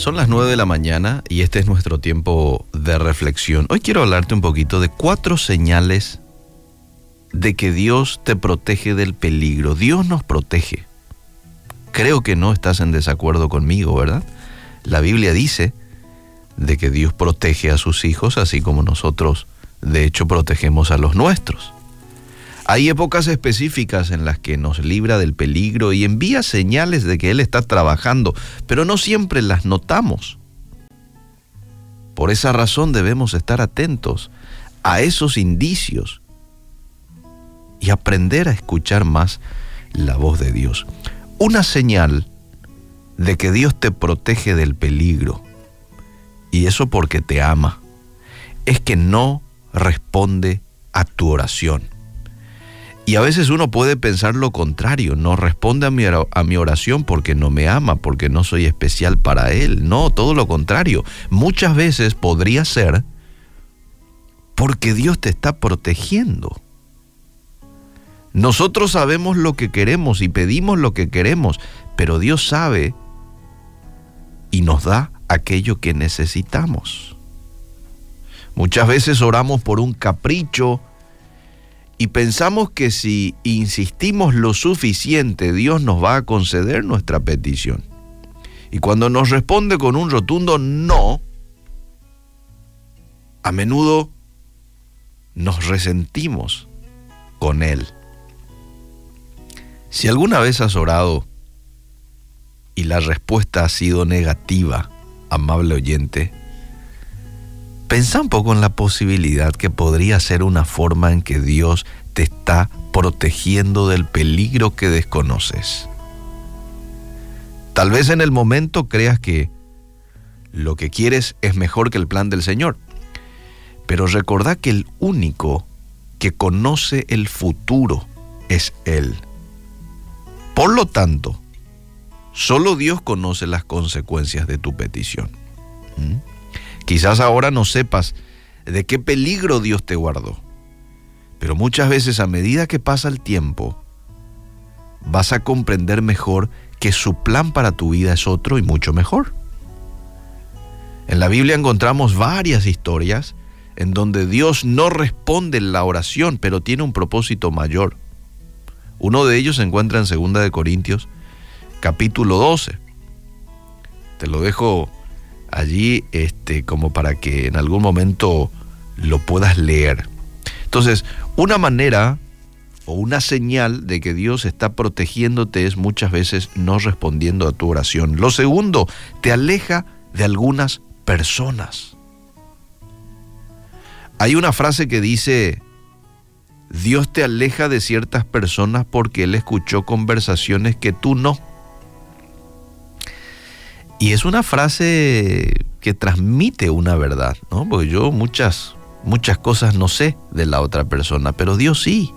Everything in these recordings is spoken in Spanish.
Son las 9 de la mañana y este es nuestro tiempo de reflexión. Hoy quiero hablarte un poquito de cuatro señales de que Dios te protege del peligro. Dios nos protege. Creo que no estás en desacuerdo conmigo, ¿verdad? La Biblia dice de que Dios protege a sus hijos así como nosotros, de hecho, protegemos a los nuestros. Hay épocas específicas en las que nos libra del peligro y envía señales de que Él está trabajando, pero no siempre las notamos. Por esa razón debemos estar atentos a esos indicios y aprender a escuchar más la voz de Dios. Una señal de que Dios te protege del peligro, y eso porque te ama, es que no responde a tu oración. Y a veces uno puede pensar lo contrario, no responde a mi, a mi, oración porque no me ama, porque no soy especial para Él. No, todo lo contrario. Muchas veces podría ser porque Dios te está protegiendo. Nosotros sabemos lo que queremos y pedimos lo que queremos, pero Dios sabe y nos da aquello que necesitamos. Muchas veces oramos por un capricho y pensamos que si insistimos lo suficiente, Dios nos va a conceder nuestra petición. Y cuando nos responde con un rotundo no, a menudo nos resentimos con Él. Si alguna vez has orado y la respuesta ha sido negativa, amable oyente, Pensa un poco en la posibilidad que podría ser una forma en que Dios te está protegiendo del peligro que desconoces. Tal vez en el momento creas que lo que quieres es mejor que el plan del Señor, pero recordá que el único que conoce el futuro es Él. Por lo tanto, solo Dios conoce las consecuencias de tu petición. ¿Mm? Quizás ahora no sepas de qué peligro Dios te guardó, pero muchas veces a medida que pasa el tiempo, vas a comprender mejor que su plan para tu vida es otro y mucho mejor. En la Biblia encontramos varias historias en donde Dios no responde en la oración, pero tiene un propósito mayor. Uno de ellos se encuentra en 2 de Corintios, capítulo 12. Te lo dejo allí este, como para que en algún momento lo puedas leer. Entonces, una manera o una señal de que Dios está protegiéndote es muchas veces no respondiendo a tu oración. Lo segundo, te aleja de algunas personas. Hay una frase que dice, Dios te aleja de ciertas personas porque Él escuchó conversaciones que tú no. Y es una frase que transmite una verdad, ¿no? Porque yo muchas, muchas cosas no sé de la otra persona, pero Dios sí.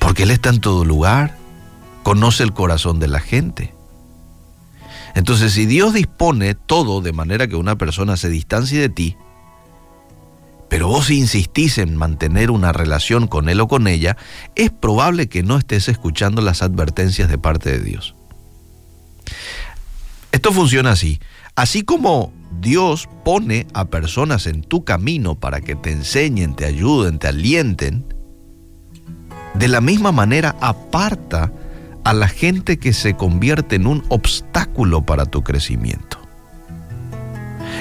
Porque Él está en todo lugar, conoce el corazón de la gente. Entonces, si Dios dispone todo de manera que una persona se distancie de ti, pero vos insistís en mantener una relación con él o con ella, es probable que no estés escuchando las advertencias de parte de Dios. Esto funciona así. Así como Dios pone a personas en tu camino para que te enseñen, te ayuden, te alienten, de la misma manera aparta a la gente que se convierte en un obstáculo para tu crecimiento.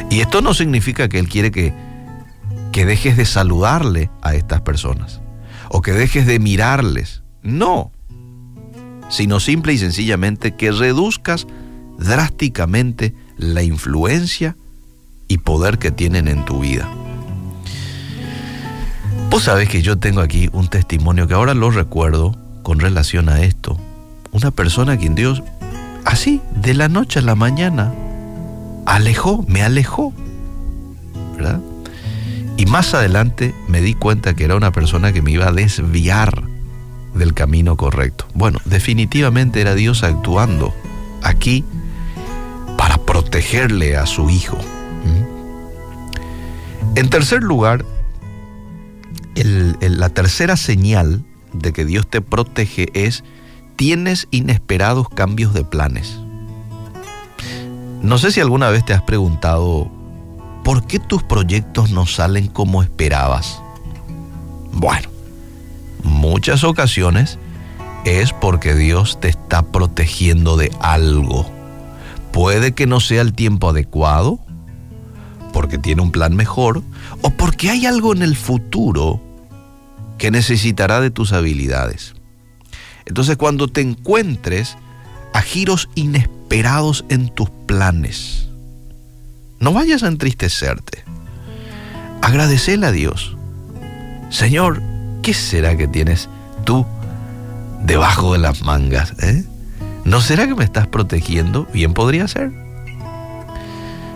Y esto no significa que Él quiere que, que dejes de saludarle a estas personas o que dejes de mirarles. No, sino simple y sencillamente que reduzcas drásticamente la influencia y poder que tienen en tu vida. Vos sabés que yo tengo aquí un testimonio que ahora lo recuerdo con relación a esto. Una persona a quien Dios, así, de la noche a la mañana, alejó, me alejó. ¿Verdad? Y más adelante me di cuenta que era una persona que me iba a desviar del camino correcto. Bueno, definitivamente era Dios actuando aquí protegerle a su hijo. ¿Mm? En tercer lugar, la tercera señal de que Dios te protege es tienes inesperados cambios de planes. No sé si alguna vez te has preguntado por qué tus proyectos no salen como esperabas. Bueno, muchas ocasiones es porque Dios te está protegiendo de algo. Puede que no sea el tiempo adecuado, porque tiene un plan mejor, o porque hay algo en el futuro que necesitará de tus habilidades. Entonces cuando te encuentres a giros inesperados en tus planes, no vayas a entristecerte. Agradecele a Dios. Señor, ¿qué será que tienes tú debajo de las mangas? Eh? ¿No será que me estás protegiendo? Bien podría ser.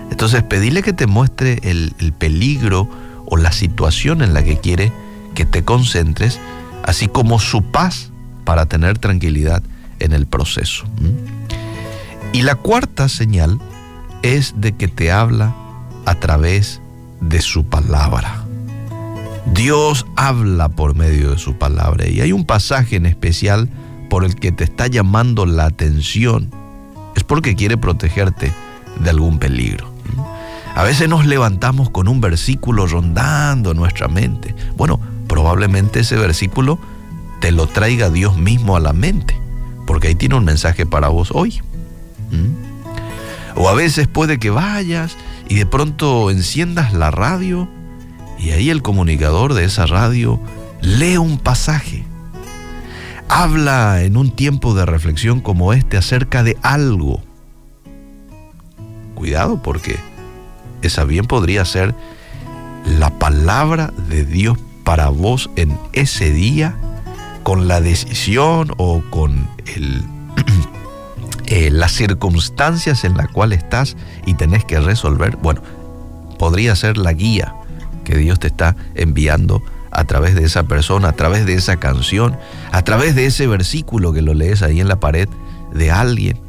Entonces pedile que te muestre el, el peligro o la situación en la que quiere que te concentres, así como su paz para tener tranquilidad en el proceso. Y la cuarta señal es de que te habla a través de su palabra. Dios habla por medio de su palabra y hay un pasaje en especial por el que te está llamando la atención. Es porque quiere protegerte de algún peligro. A veces nos levantamos con un versículo rondando nuestra mente. Bueno, probablemente ese versículo te lo traiga Dios mismo a la mente, porque ahí tiene un mensaje para vos hoy. O a veces puede que vayas y de pronto enciendas la radio y ahí el comunicador de esa radio lee un pasaje. Habla en un tiempo de reflexión como este acerca de algo. Cuidado porque esa bien podría ser la palabra de Dios para vos en ese día con la decisión o con eh, las circunstancias en las cuales estás y tenés que resolver, bueno, podría ser la guía que Dios te está enviando a través de esa persona, a través de esa canción, a través de ese versículo que lo lees ahí en la pared de alguien.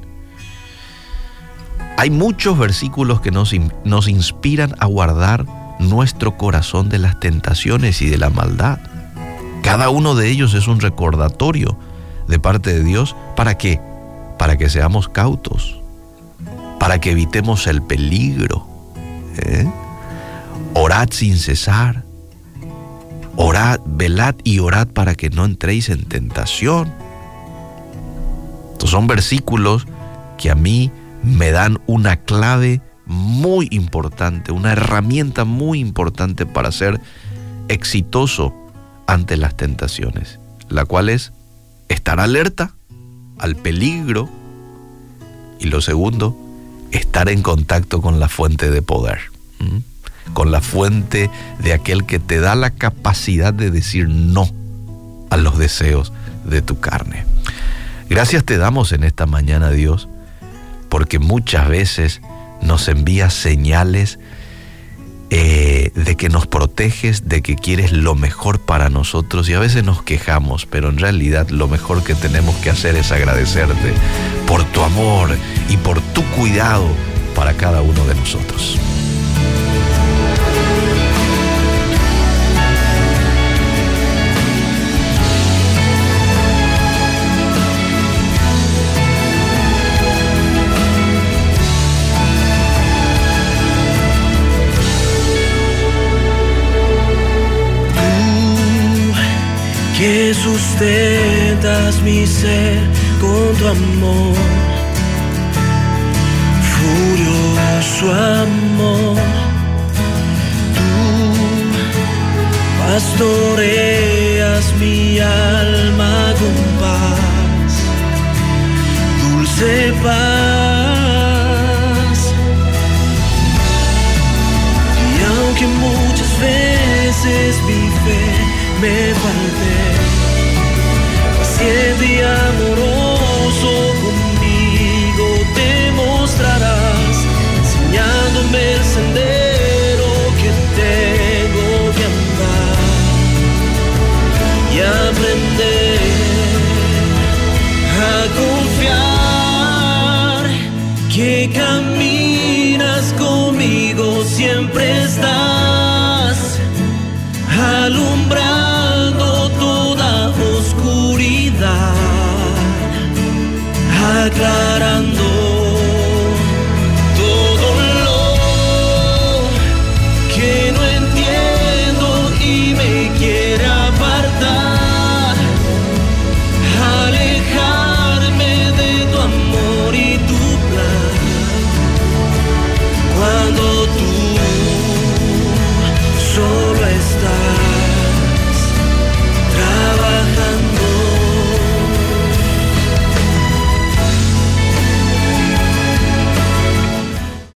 Hay muchos versículos que nos, nos inspiran a guardar nuestro corazón de las tentaciones y de la maldad. Cada uno de ellos es un recordatorio de parte de Dios. ¿Para qué? Para que seamos cautos, para que evitemos el peligro. ¿eh? Orad sin cesar. Orad, velad y orad para que no entréis en tentación. Estos son versículos que a mí me dan una clave muy importante, una herramienta muy importante para ser exitoso ante las tentaciones, la cual es estar alerta al peligro y lo segundo, estar en contacto con la fuente de poder, con la fuente de aquel que te da la capacidad de decir no a los deseos de tu carne. Gracias te damos en esta mañana, Dios, porque muchas veces nos envía señales eh, de que nos proteges, de que quieres lo mejor para nosotros y a veces nos quejamos, pero en realidad lo mejor que tenemos que hacer es agradecerte por tu amor y por tu cuidado para cada uno de nosotros. Que sustentas mi ser con tu amor, furioso amor. Tú pastoreas mi alma con paz, dulce paz. Y aunque muchas veces mi fe me falté, paciente y amoroso ground.